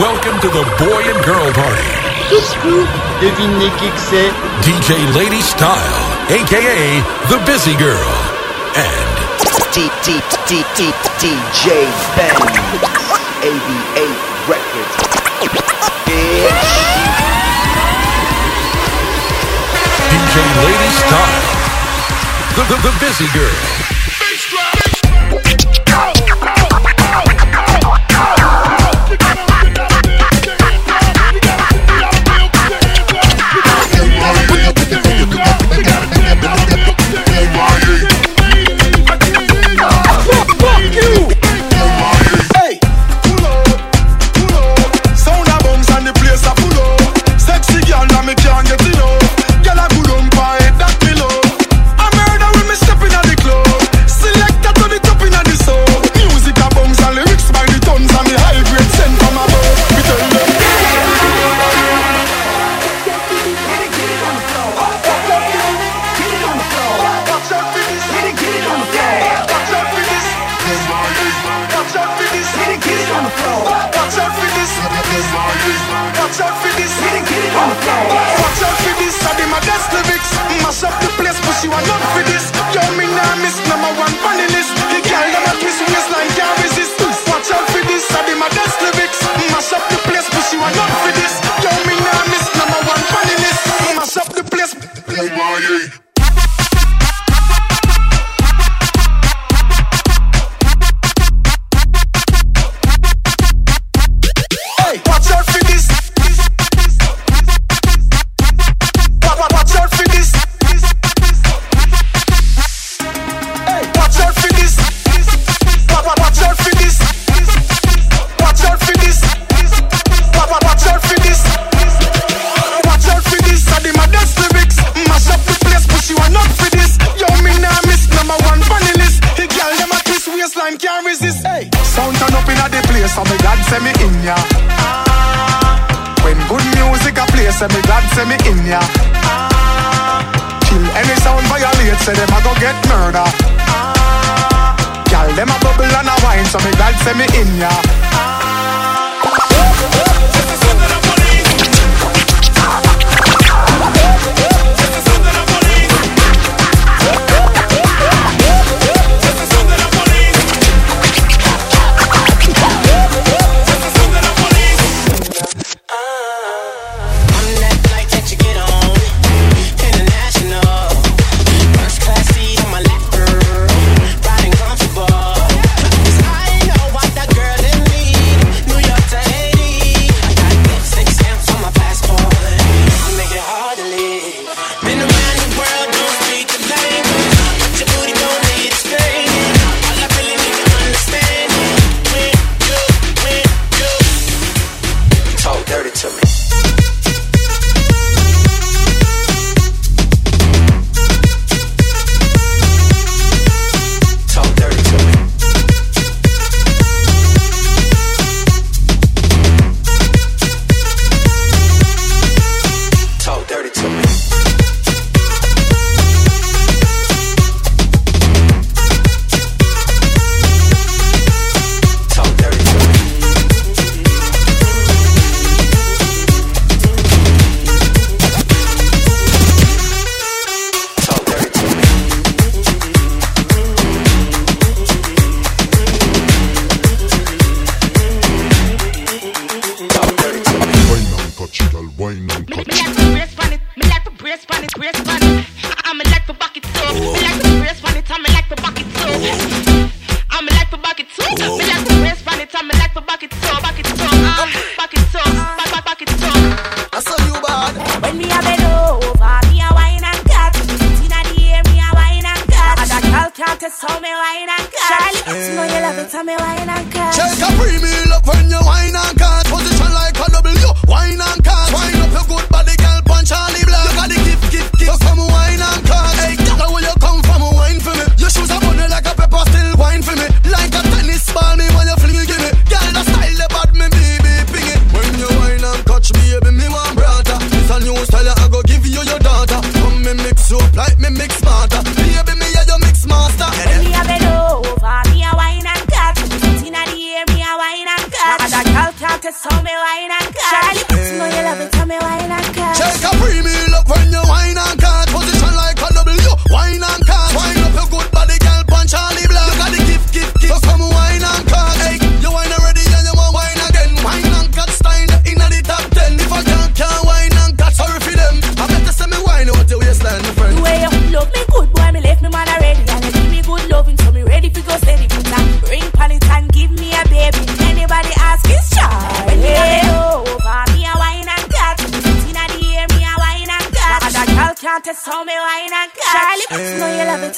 Welcome to the Boy and Girl Party. Devinez qui c'est. DJ Lady Style, aka The Busy Girl, and DJ Ben, ABA Records. DJ Lady Style, the, the, the Busy Girl.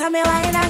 Tell me why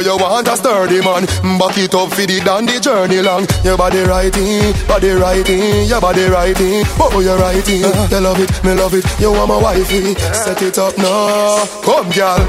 So you want a sturdy man, back it up for the dandy journey long. Your body writing, body writing, your body writing, oh you writing. Uh-huh. Uh, you love it, me love it, you want my wifey. Set it up now, come girl.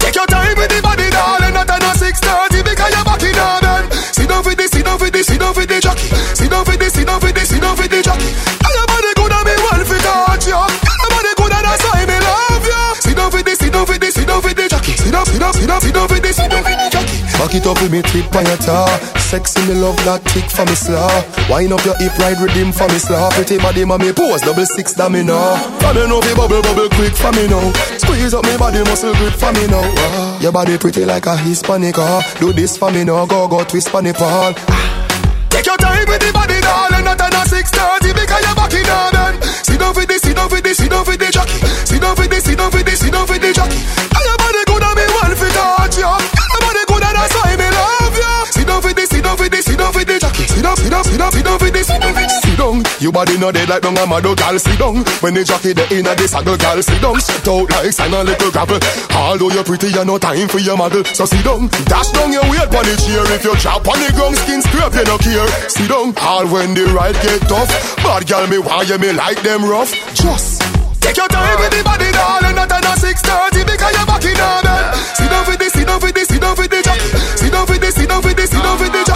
Take your time with the body, darling, not at 6.30 because you're back in oven. Sit down for this, sit down for this, sit down for the jockey. Sit down for this, sit down for this, sit down for the jockey. And your body good and me well for touch you. And your body good and that's why me love you. Sit down for this, sit down for this, sit down for the jockey. Sit down, sit down, sit down over this, sit over the Jackie. Back it up with me trip on your tar. Sexy, me love that tick for me slaw. Wine up your hip, ride with him for me slaw. Pretty body, mommy pose, double six, that me now. For me know fi bubble, bubble quick for me now. Squeeze up me body, muscle grip for me now. Uh, your body pretty like a Hispanic, uh. Do this for me now, go, go, twist for me, Paul. Ah. Take your time with the body, darling. Not on six thirty because you're back in Sit down for this, sit down for this, sit down for the jockey. Sit down for this, sit down for this, sit down for the jockey. You body no dead like down a mad gal sit down. When the jockey the inna the saddle, gal sit down. Set out like sign a little gravel. Although you're pretty, you no time for your model. So sit down, dash down your weight on the chair. If you chop on the ground, skin scrape, you no care. Sit down, all when the ride get tough. Bad gal me why you me like them rough. Just Take your time with the body, darling. Not six thirty because you're back in bed. Sit down for this, sit down for this, sit down for the. Sit down for this, sit down for this, sit down for the.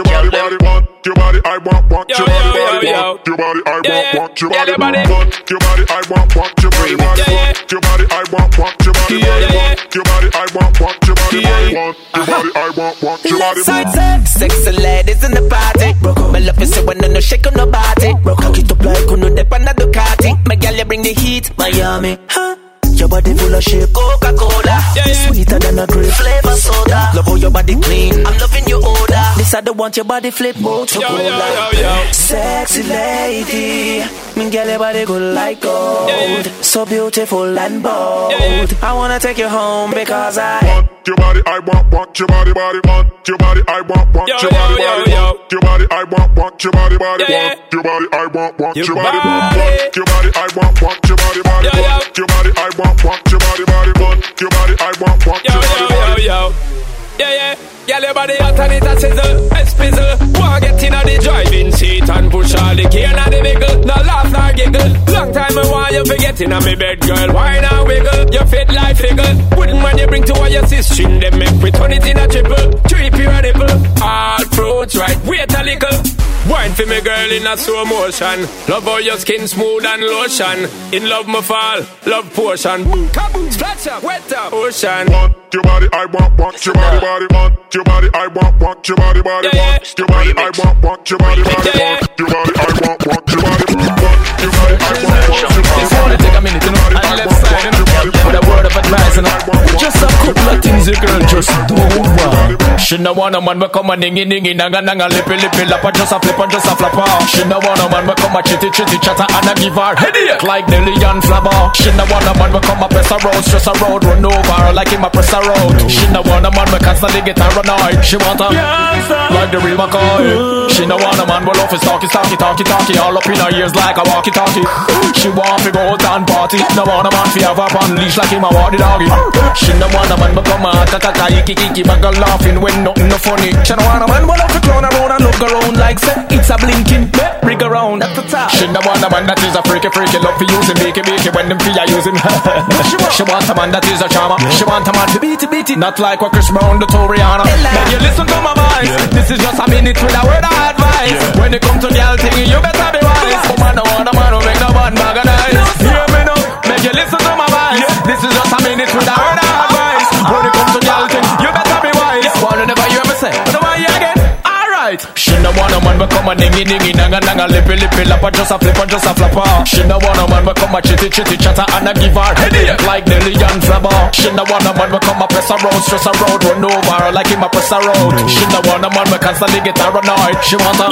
Want, want your body, body, want your body, I want, want your body, body, want your body, I want, want your body, want your body, I want, want your body, body, want your body, I want, want your body, body, want your body, I want, want your body, body, want your body, I want, want your body, body. I don't want your body flip more to cola. Sexy lady, me girl your body good like gold. So beautiful and bold. I wanna take you home because I want your body, I want, want your body, body, want your body, I want, want your body, body, want your body, I want, want your body, body, want your body, I want, want your body, want your body, I want, want your body, body, want your body, I want, want your body, body, want your body, I want, want your body, body. yo. Yeah, yeah. Girl, your body hot and it a sizzle, a spizzle. Wanna get inna the driving seat and push all the key inna the vehicle. No laugh nor giggle. Long time I want you forget inna me bed, girl. Why not wiggle? You fit like figgle. Wouldn't man you bring to all your sister, them make we turn it in a triple. Trip your nipple. All fruits right, wait a little. Why Wine for me girl in a slow motion. Love how your skin smooth and lotion. In love me fall, love potion. Boom, kaboom, splash up, wet up, ocean. Want your body, I want, want your body, body, want your body, I want, want your body, body, want your body, I want, want your body, body, want your body, I want, want your body, want your body, I want, want your body. It's only take a minute, you know, and left side, you know, with a word of advice, you know. Just a couple of things the girl just don't want. She no want a man we come a dingy dingy, nanga nanga, lippy lippy, lappa, just a flip and just a flap off. She no want a man we come a chitty chitty chatter and a give her headache like Nelly and Flabber. She no want a man we come a press a road, stress a road, run over like him a press a road. She no want a man we constantly get her annoyed. She want a like the real McCoy. She no want a man we love his talky talky talky talky all up in her ears like a walkie talkie. She want to go out and party. No want a man fi have her on leash like him a walkie doggy. She no want a man we come a ta ta ta iki iki, but girl laughing when nothing no funny. She no want a man we love to clown around and look around like say it's a blinking rig around at the top. She no want a man that is a freaky freaky love for using make it make it when them fi a using. she want she want a man that is a charmer. She want a man to beat it beat it, not like what Chris Brown do to Rihanna. Then you listen to my voice. This is just a minute with a word of advice. When it come to girl thing, you better be wise. Woman no want a man who make no man bag of nice. Hear me now, make you listen is just a She no want a man we come a dingy dingy nanga nanga lippy lippy lappa just a flip and just a flap off. She no want a man we come a chitty chitty chatter and a give her headache like Nelly and Flabber. She no want a man we come a press a road stress a road run over like him a press a road. She no want a man we constantly get her annoyed. She want a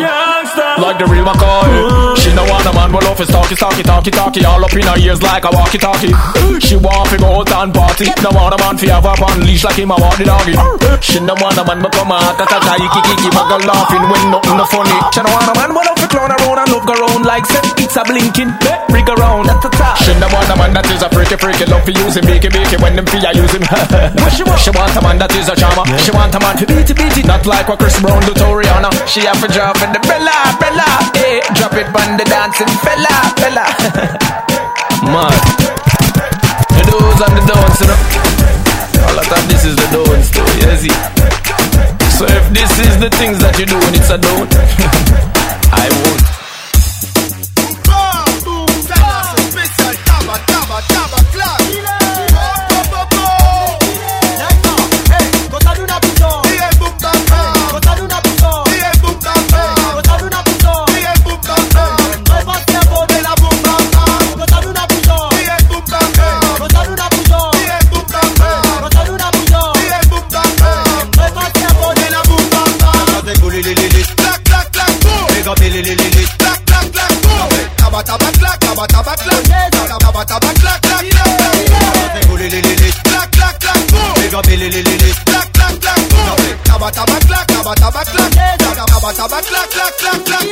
like the real McCoy. She no want a man we love his talky talky talky talky all up in her ears like a walkie talkie. She want to go out and party. No want a man fi have her on leash like him a walkie doggy. She no want a man we come a ta ta ta iki iki but girl when nothing no funny. She no want a man we love to clown around and love go round like say it's a blinking rig around at the top. She no want a man that is a freaky freaky love for using make it make it when them fi a using. what she want? She want a man that is a charmer. She want a man to beat it beat it not like what Chris Brown do to Rihanna. She have to drop in the Bella Bella, eh? Drop it on the dancing fella fella. Man, the do's and the don'ts, you know. All of that, this is the don'ts too, you see. So if this is the things that you do and it's a don't, I won't. Cause I do not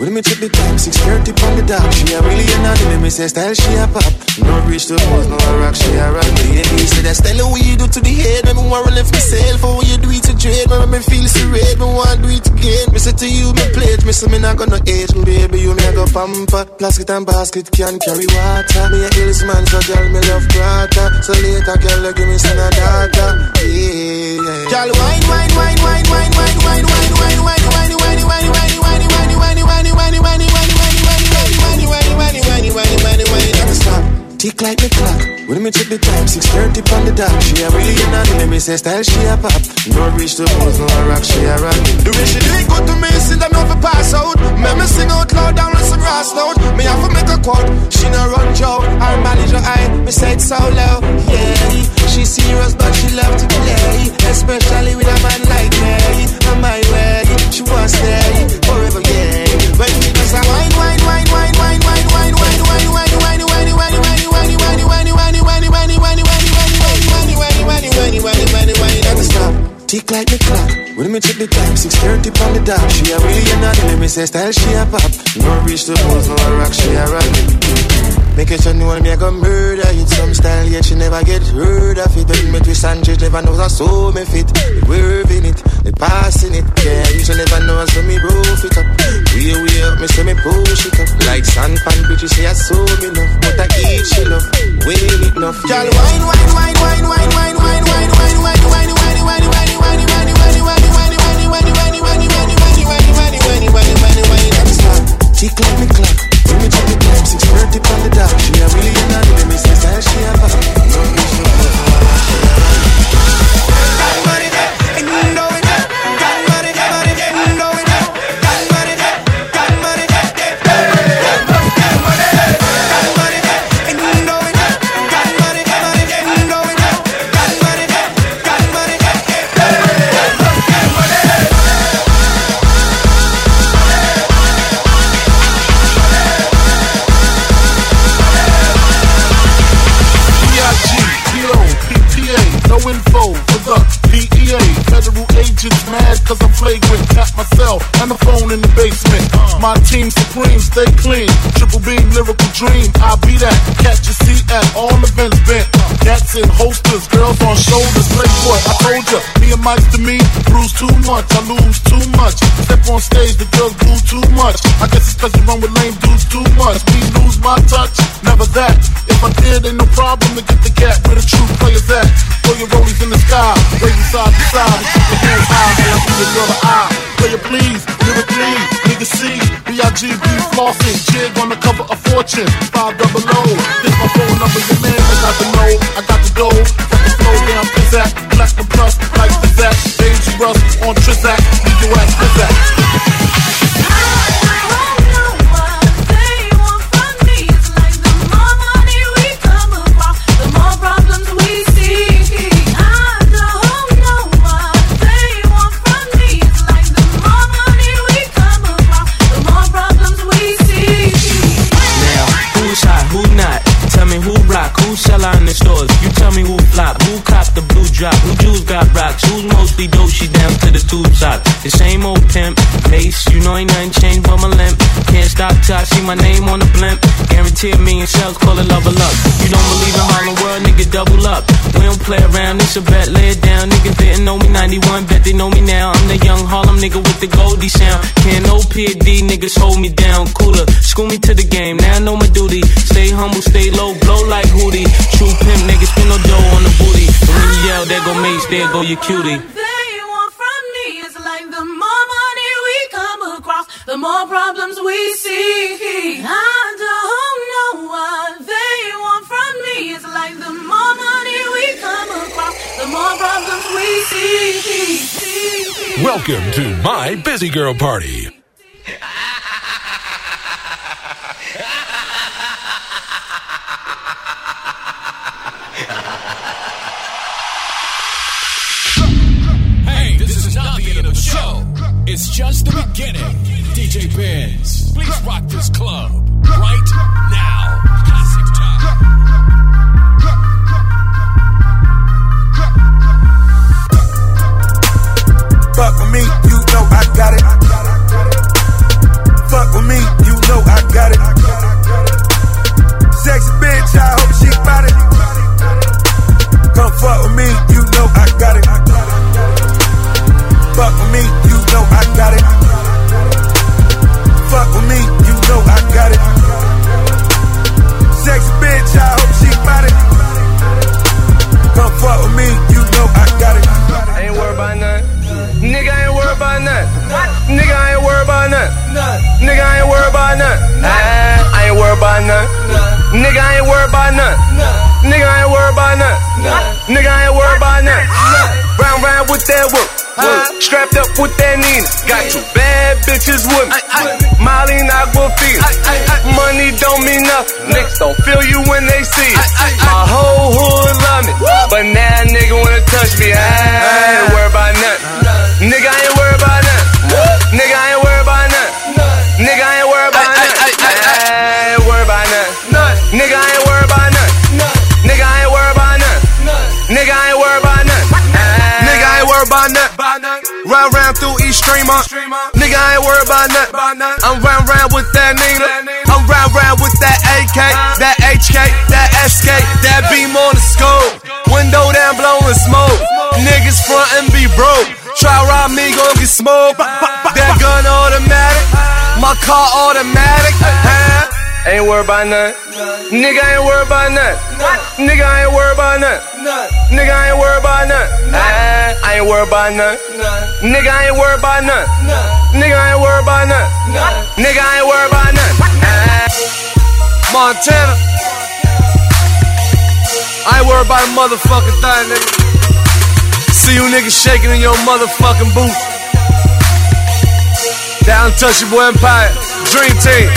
When me check the time, 6.30 on the dot. She a really an me say style she a pop. No reach the pose, no a rock, she a rock. He say that style what you do to the head. Me want to lift myself, for what you do it to trade. Me me feel serene, me want do it again. Me say to you, me pledge, me say me not gonna age. Me baby, you me a go pamper. Plastic and basket can carry water. Me a hills man, so girl, me love grata. So later, girl, give me some data. Yeah, yeah. Girl, wine, wine, wine, wine, wine, wine, wine, wine, wine, wine, wine, wine, wine, wine, wine, wine, wine, wine, wine, wine, Tick like the clock. When me check the time, 6.30 on the dot. She a really an anime, me say style she a pop. No reach the pose, no rock, she a rock. The way she do it good to me, see them never pass out. Me me sing out loud down on some grass note. Me have to make a quote. She no run joke, her manager eye. Me say it so low, yeah. She serious but she love to play, especially with a man like me. On my way, she was stay forever, yeah. When me just a wine, wine, wine, wine, Tick like the clock. When me check the time, 6.30 on the dot. She a really an anime, me say style she a pop. No reach the pose, no rock, she a rock. Make it sure no me a go murder it Some style yet she never get heard of it. When me twist and change never knows how so me fit. They worving it, they passing it. Yeah, you should never know how so me roof it up. Way way up, me say me push it up. Like sand pan bitch, you say I so me enough But I eat she love, way enough. Wine, wine, wine, wine, wine, team supreme, stay clean. Triple beam, lyrical dream. I'll be that. Catch a seat at all events bent. Cats in holsters, girls on shoulders. Playboy, I told ya. Me and Mike to me, bruise too much. I lose too much. Step on stage, the girls boo too much. I guess it's cause you run with lame dudes I rock mostly dope, she down to the tube top. The same old pimp, Mase, you know ain't nothing changed but my limp. Can't stop till I see my name on the blimp. Guarantee me million sales, call it level up. You don't believe in Harlem World, nigga, double up. We don't play around, it's a bet, lay it down. Niggas didn't know me 91, bet they know me now. I'm the young Harlem nigga with the Goldie sound. Can't no PD, niggas hold me down. Cooler, school me to the game, now I know my duty. Stay humble, stay low, blow like Hootie. True pimp, niggas spin no dough on the booty. And when you yell, there go Mase, there go your cutie. The more problems we see, I don't know what they want from me. It's like the more money we come across, the more problems we see. Welcome to my busy girl party. Hey, this is not the end of the show. It's just the beginning. DJ Benz, please rock this club right now. Classic time. Fuck with me, you know I got it. Fuck with me, you know I got it. Sexy bitch, I hope she got it. Come fuck with me, you know I got it. Fuck with me, you know I got it. Fuck with me, feel you when they see you. My whole hood love me. But now a nigga wanna touch me. I ain't worried about nothing. Nigga, I ain't worried about nothing. Nigga, I ain't worried about nothing. Nigga, I ain't worried about nothing. I ain't worried about nothing. Nigga, I ain't worried about nothing. Nigga, I ain't worried about nothing. Nigga, I ain't worried about nothing. Nigga, I ain't worried about nothing. Round round through East Streamer. Nigga, I ain't worried about nothing. I'm round round with that Nina. I'm round round with that AK, that HK, that SK, that beam on the scope. Window down, blowing smoke. Niggas front and be broke. Try rob me, gon' get smoked. That gun automatic, my car automatic. Huh? Ain't worried about nothing. Nigga, ain't worried about nothing. Nigga, ain't worried about nothing. Nigga, ain't worried about. Ah, I ain't worried about nothing. Nigga, ain't worried about nothing. Nigga, ain't worried about nothing. Nigga, ain't worried about. Ah. Montana. I ain't worried about a motherfucking thing, nigga. See you niggas shaking in your motherfucking booth. Your boy Empire. Dream team.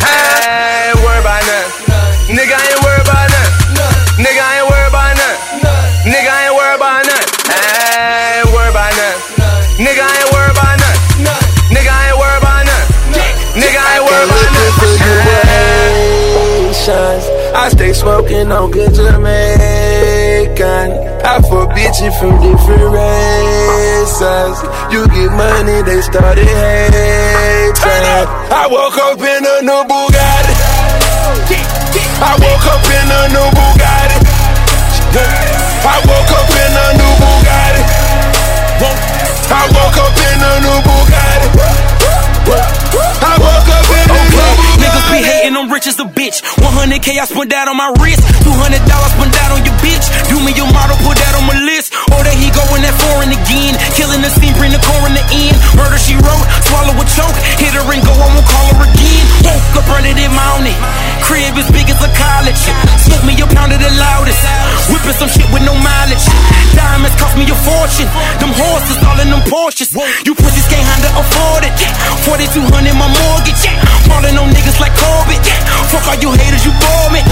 I ain't worried about nothing. Nigga, I ain't worried about nothing. Nigga, I ain't worried about nothing. Nigga, I ain't worried about nothing. I ain't worried about nothing. Nigga, I ain't worried about nothing. Nigga, I ain't worried about nothing. Nigga, I ain't worried about nothing. I stay smoking on good Jamaican. I fuck bitches from different races. You get money, they started hating. I woke up in a new Bugatti. I woke up in a new Bugatti. I woke up in a new Bugatti. I woke up in a new Bugatti. I woke up in a new Bugatti. Hating, I'm rich as a bitch. 100k I spent that on my wrist. $200 spent that on your bitch. Do me your model, put that on my list. Or that he going that foreign again. Killing the scene, bring the core in the end. Murder she wrote, swallow a choke. Hit her and go, I won't call her again. Woke up running it mounted. Crib as big as a college. Smoke me a pound of the loudest. Whipping some shit with no mileage. Diamonds cost me a fortune. Them horses all in them Porsches. You pussies can't handle afford it. 4200 my mortgage. Falling on niggas like Corbett. Fuck all you haters, you bore me.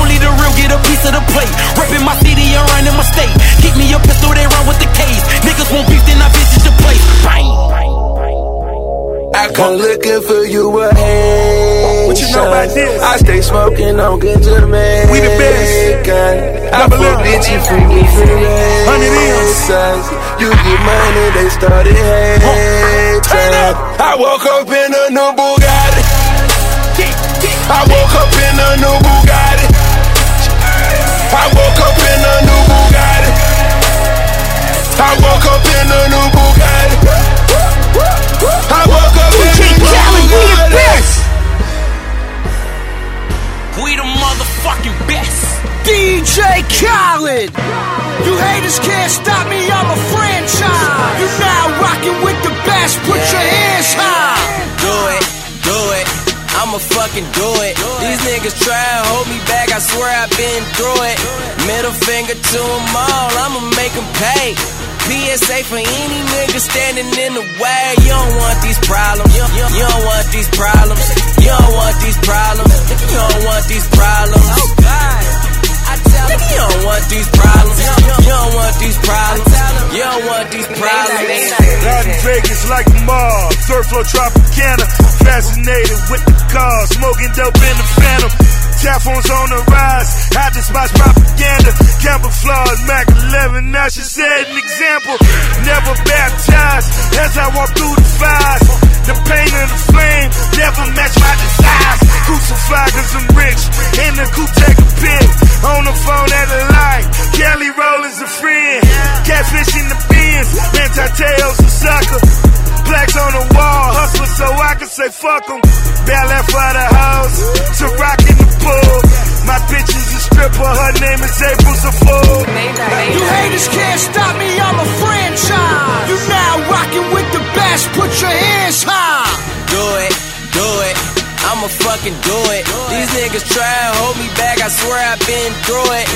Only the real get a piece of the plate. Reppin' my city and running my state. Keep me a pistol, they run with the case. Niggas want beef, then I visit your place. Bang. I come looking for you a Haitian. What you know about this? I stay smoking on good Jamaican. We the best. I fuck bitches from different races. You get money, they started hating. I woke up in a new Bugatti. I woke up in a new Bugatti. I woke up in a new Bugatti. I woke up in a new I'ma do it. These niggas try and hold me back. I swear I've been through it. Middle finger to them all. I'ma make them pay. PSA for any nigga standing in the way. You don't want these problems. You, you don't want these problems. You don't want these problems. You don't want these problems. Oh God. I tell Nigga, you don't want these problems. You don't want these problems. You don't want these problems. Out in Vegas like the mob, third floor Tropicana. Fascinated with the car, smoking dope in the phantom. Tap phones on the rise, hide the spots propaganda. Camouflage, Mac 11, now she set an example. Never baptized as I walk through the fires. The pain and the flame never match my desires. Crucified cause I'm rich, in the coupe take a pic. On the phone at the light, Kelly Rowland's a friend. Catfish in the bins, man Tatel's a sucker. Blacks on the wall, hustler so I can say fuck 'em. Ballet for the house, to rock in the pool. My bitch is a stripper, her name is April Fool. You haters can't stop me, I'm a franchise. You now rocking with the best, put your hands high. Do it, do it. I'ma fucking do it. These niggas try and hold me back. I swear I've been through it.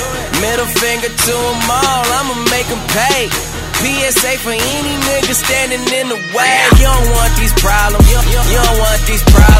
Middle finger to them all. I'ma make them pay. PSA for any nigga standing in the way. You don't want these problems. You, you, you don't want these problems.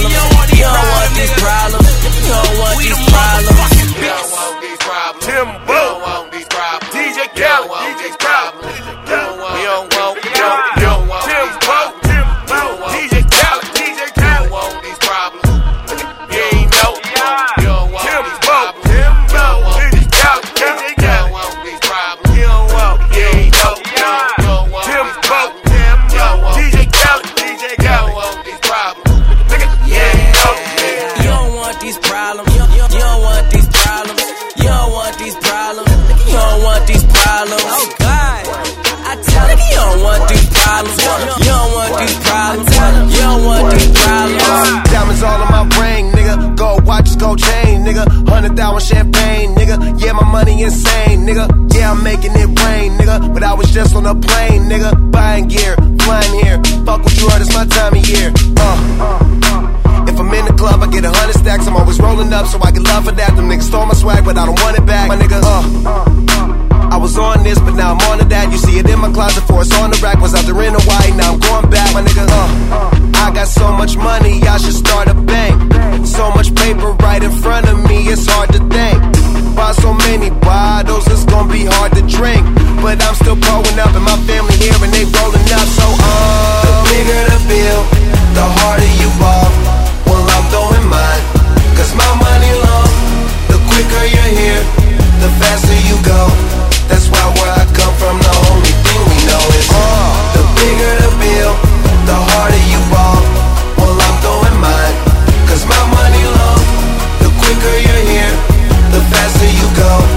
Go.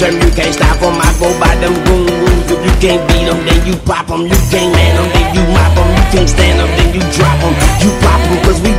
term, you can't stop them. I go by them boom rules. If you can't beat them, then you pop them. You can't man them, then you mop them. You can't stand them, then you drop them. You pop them, cause we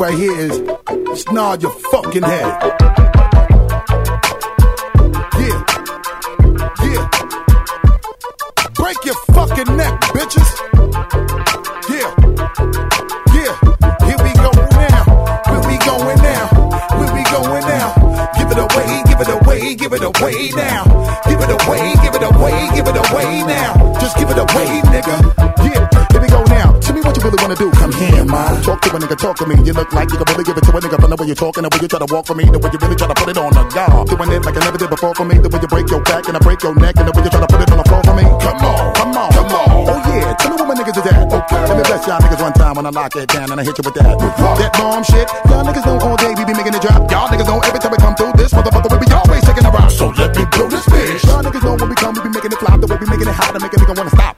right here is snarl your fucking head. talk to me. You look like you can really give it to a nigga But the way you talking, the way you try to walk for me, the way you really try to put it on a guy. Doing it like I never did before for me, the way you break your back and I break your neck, and the way you try to put it on the floor for me. Come on, come on, come on. Oh yeah, tell me what my niggas is at. Okay. Let me bless y'all niggas one time when I lock it down and I hit you with that. That bomb shit, y'all niggas know all day we be making it drop. Y'all niggas know every time we come through this motherfucker, we be always taking the rock. So let me blow this bitch. Y'all niggas know when we come, we be making it flop, the way we making it hot, to make a nigga wanna stop.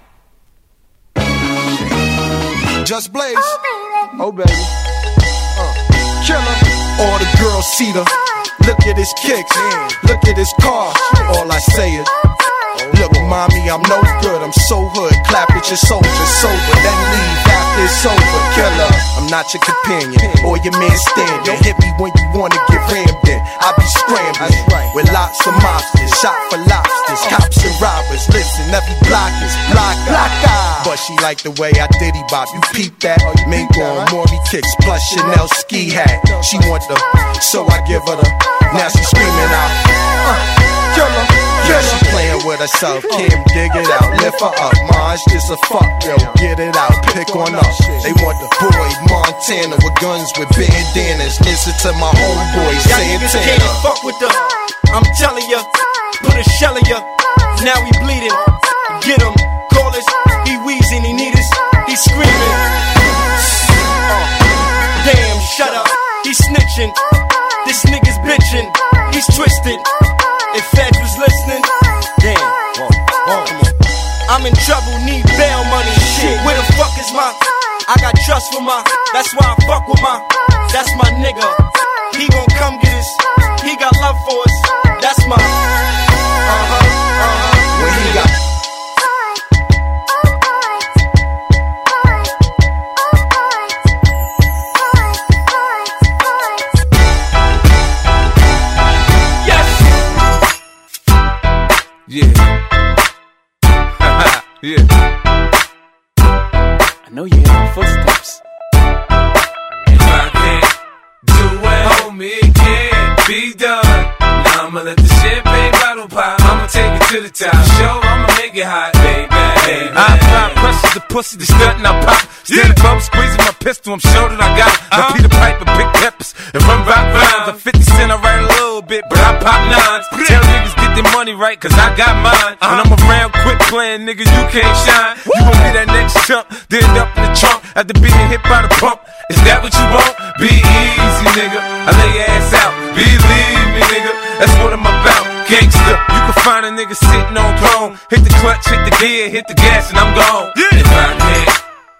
Just blaze. Oh, Oh, baby. Uh. Killer. All the girls see the. Look at his kicks. Look at his car. All I say is. Look, mommy, I'm no good. I'm so hood. Clap at your just sober. Then leave it's over. Killer, I'm not your companion or your man standing. Don't Hit me when you wanna get rammed in. I be scrambling with lots of mobsters, shot for lobsters, cops and robbers. Listen, every block is block, block But she like the way I diddy bop. You peep that? Mink on Maury kicks plus Chanel ski hat. She want the, so I give her the. Now she screaming out. Uh, killer. Yeah, she playing with herself. Kim, dig it out, lift her up. Maj, just a fuck, yo. Get it out, pick on up. They want the boy Montana with guns with bandanas. Listen to my homeboy Santana. can't fuck with the. I'm telling ya, put a shell in ya. Now he bleeding. Get him, call us. He wheezing, he need us. He screaming. Uh, damn, shut up. He snitching. This nigga's bitching. He's twisted. If Fed I'm in trouble, need bail money. Shit, where the fuck is my? I got trust for my. That's why I fuck with my. That's my nigga. He gon' come get us. He got love for us. That's my. Uh huh. Uh huh. When he got Yeah. Yeah. I know you hear my footsteps. If I can't do it, homie, it can't be done. Now I'ma let the champagne bottle pop. I'ma take it to the top. Show, I'ma make it hot, baby. baby. I apply pressure to pussy, the stunt and I pop. Standing bum, squeezing my pistol, I'm sure that I got it. Uh-huh. My Peter Piper, big peppers, and run rock rhymes. I'm 50 cent, I write a little bit, but I pop nines. Tell niggas get their money right, cause I got mine. When I'm around, quit playing, nigga, you can't shine. You gon' be that next chump, then up in the trunk after being hit by the pump. Is that what you want? Be easy, nigga. I lay your ass out. Believe me, nigga. That's what I'm about. Gangsta. You can find a nigga sitting on throne. Hit the clutch, hit the gear, hit the gas, and I'm gone. If I can't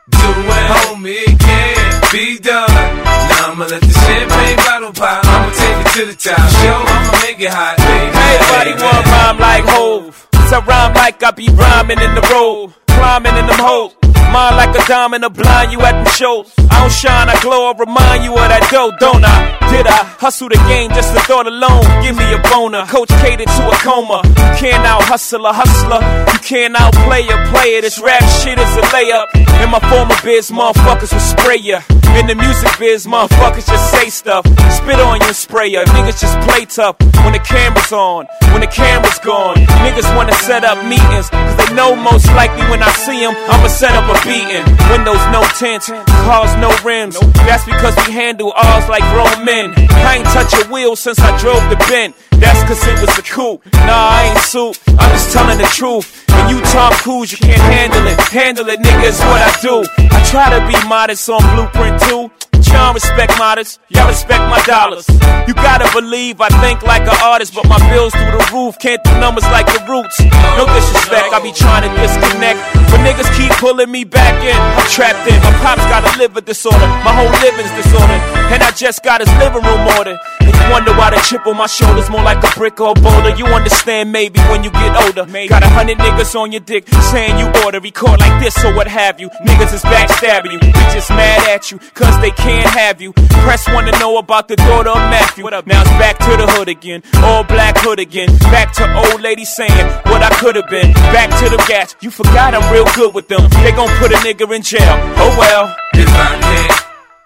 do it, homie, it can't be done. Now I'ma let the champagne bottle pop. I'ma take it to the top. Show, I'ma make it hot, baby. Everybody want rhyme like Hove. Cause I rhyme like I be rhyming in the road. Climbing in them hoes. Mine like a diamond, a blind you at them shows. I don't shine, I glow, I remind you of that dough, don't I? Did I hustle the game just the thought alone? Give me a boner. Coach catered to a coma. Can't out hustle a hustler. Can't outplay a player. This rap shit is a layup. In my former biz, motherfuckers will spray ya. In the music biz, motherfuckers just say stuff. Spit on you and spray ya. Niggas just play tough when the camera's on. When the camera's gone, niggas wanna set up meetings. Cause they know most likely when I see them, I'ma set up a beating. Windows no tint, cars no rims. That's because we handle ours like grown men. I ain't touch a wheel since I drove the Bent. That's cause it was a coup. Nah, I ain't suit. I'm just telling the truth. When you Tom Cruise, you can't handle it. Handle it, nigga, is what I do. I try to be modest on Blueprint 2. But y'all respect modest, y'all respect my dollars. You gotta believe I think like an artist, but my bills through the roof can't do numbers like the roots. No disrespect, I be trying to disconnect. But niggas keep pulling me back in. I'm trapped in. My pops got a liver disorder, my whole living's disordered. And I just got his living room ordered. And you wonder why the chip on my shoulder's more like a brick or a boulder. You understand maybe when you get older. Got a hundred niggas on your dick saying you order, record like this or what have you. Niggas is backstabbing you. They just mad at you, cause they can't have you. Press wanna know about the daughter of Matthew. What up? Now it's back to the hood again. All black hood again. Back to old lady saying what I could have been. Back to the gas. You forgot I'm real good with them. They gon' put a nigga in jail. Oh well. If I can't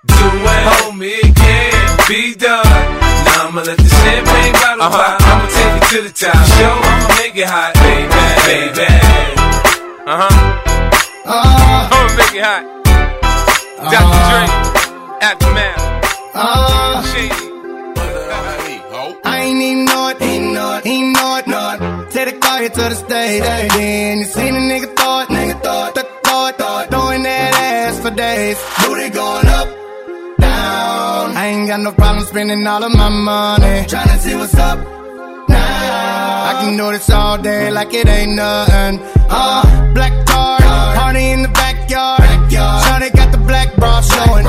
do it, homie, it can't be done. Now I'ma let the champagne bottle Uh-huh. pop. I'ma take it to the top. Show, I'ma make it hot, baby, baby. Uh huh. I'ma make it hot. Dr. Dre, Aftermath. Shady. I ain't even know it, ain't know it, ain't know it, know it. Take the car here to the stage, then you seen a nigga throw it, nigga throw it, th- throw it, throw it, throwing that ass for days. Booty going up, down. I ain't got no problem spending all of my money, tryna see what's up. Now I can do this all day like it ain't nothing. Uh, black card, party in the backyard. Shawty got the black bra showing.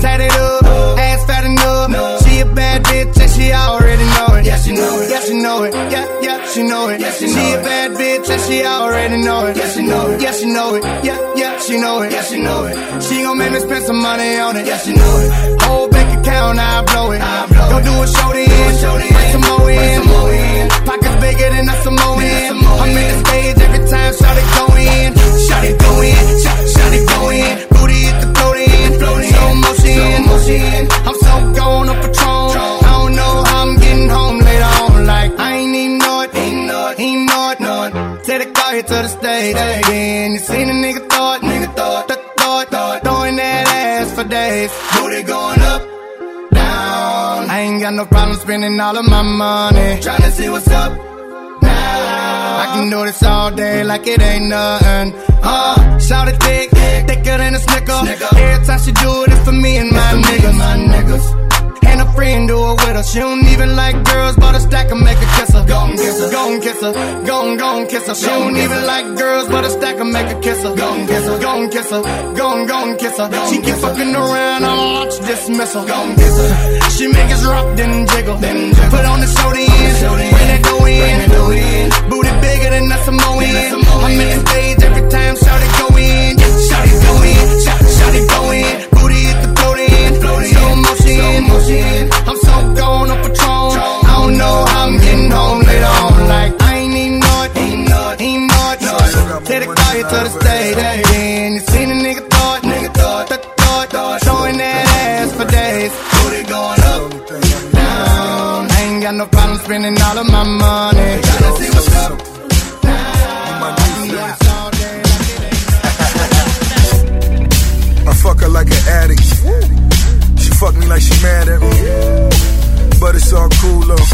Tatted up, ass fat enough. She a bad bitch and she already know it. Yeah, she know it. Yeah, she know it. Yeah, yeah, she know it. Yeah, she, know she a bad bitch and she already know it. Yeah, she know it. Yeah, she know it. Yeah, yeah, she know it. Yeah, she know it. She gon' make me spend some money on it. Yeah, she know it. Whole bank account, I blow it. I blow Go do a show to end. Bring some more in. Pockets bigger than a Samoan. I'm in the stage every time, shout it go in. Shout it go in. Shout it go in. Booty at the float in. Slow motion. I'm so gone on Patron. I don't know how I'm getting home later on. Like, I ain't even know it. Ain't know it. Ain't know it. Know it. Take the car here to the stage. Then you seen a nigga thought. Nigga thought. Th- thought. Thought. Throwing that ass for days. Booty going up. Down. I ain't got no problem spending all of my money. Tryna see what's up. Now. I can do this all day like it ain't nothing. Uh, shout it thick, thicker than a snicker. Every time she do it, it's for me and my niggas. My niggas. And a friend do it with her. She don't even like girls, but a stack and make her kiss her. Go and kiss her, go and kiss her, go and go and kiss her. She don't even like girls, but a stack and make her kiss her. Go and kiss her, go and kiss her, go and go and kiss her. She keep fucking around, I'ma launch dismissal. Go and kiss her. She make us rock, then jiggle. Then Put on the show the end, bring that dough in. Bigger than a Samoan. I'm in the stage every time, shout it go in. Shout it go shout, shout it go. Booty hit the float in, slow motion. I'm so gone on Patron. I don't know how I'm getting home later on. Like, I ain't even know it, ain't know it, ain't know it. The car to the stage, then you seen a nigga thought, nigga thought, th- thought, thought, showing that ass for days. Booty going up, down. I ain't got no problem spending all of my money. Tryna see what's up. Fuck her like an addict. She fuck me like she mad at me. But it's all cool though.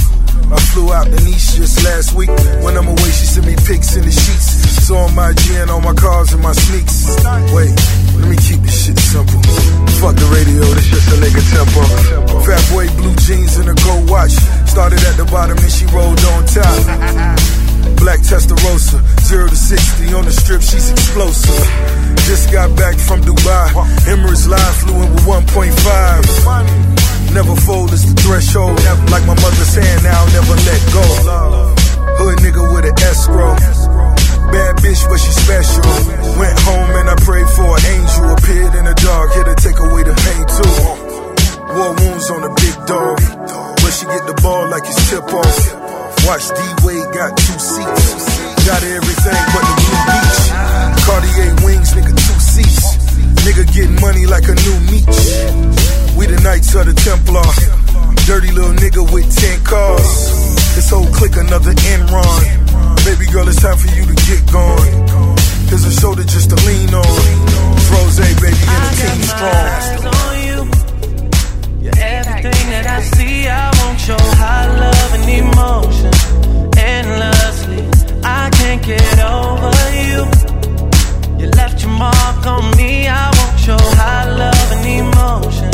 I flew out to Nice just last week. When I'm away, she sent me pics in the sheets. So on my gin, on my cars, and my sneaks. Wait, let me keep this shit simple. Fuck the radio, this just a nigga tempo. Fat boy, blue jeans and a gold watch. Started at the bottom and she rolled on top. Black Testarossa, 0 to 60 on the strip, she's explosive. Just got back from Dubai. Emirates Live flew in with 1.5. Never fold is the threshold. Like my mother's hand, now I'll never let go. Hood nigga with an escrow. Bad bitch, but she special. Went home and I prayed for an angel. Appeared in the dark, here to take away the pain too. War wounds on a big dog. But she get the ball like it's tip off. Watch D Wade got two seats. Got everything but the blue beach. Cartier wings, nigga, two seats. Nigga getting money like a new meat. We the Knights of the Templar. Dirty little nigga with 10 cars. This whole clique another Enron. Baby girl, it's time for you to get gone. Here's a shoulder just to lean on. Rose, baby, and the team strong. on you. Everything that I see. I want your high love and emotion endlessly. I can't get over you. You left your mark on me. I want your high love and emotion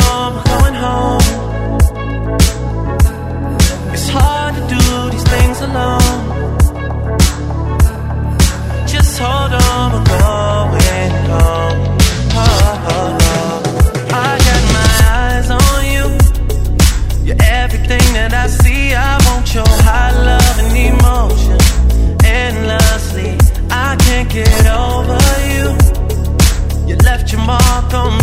your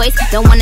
voice. Don't want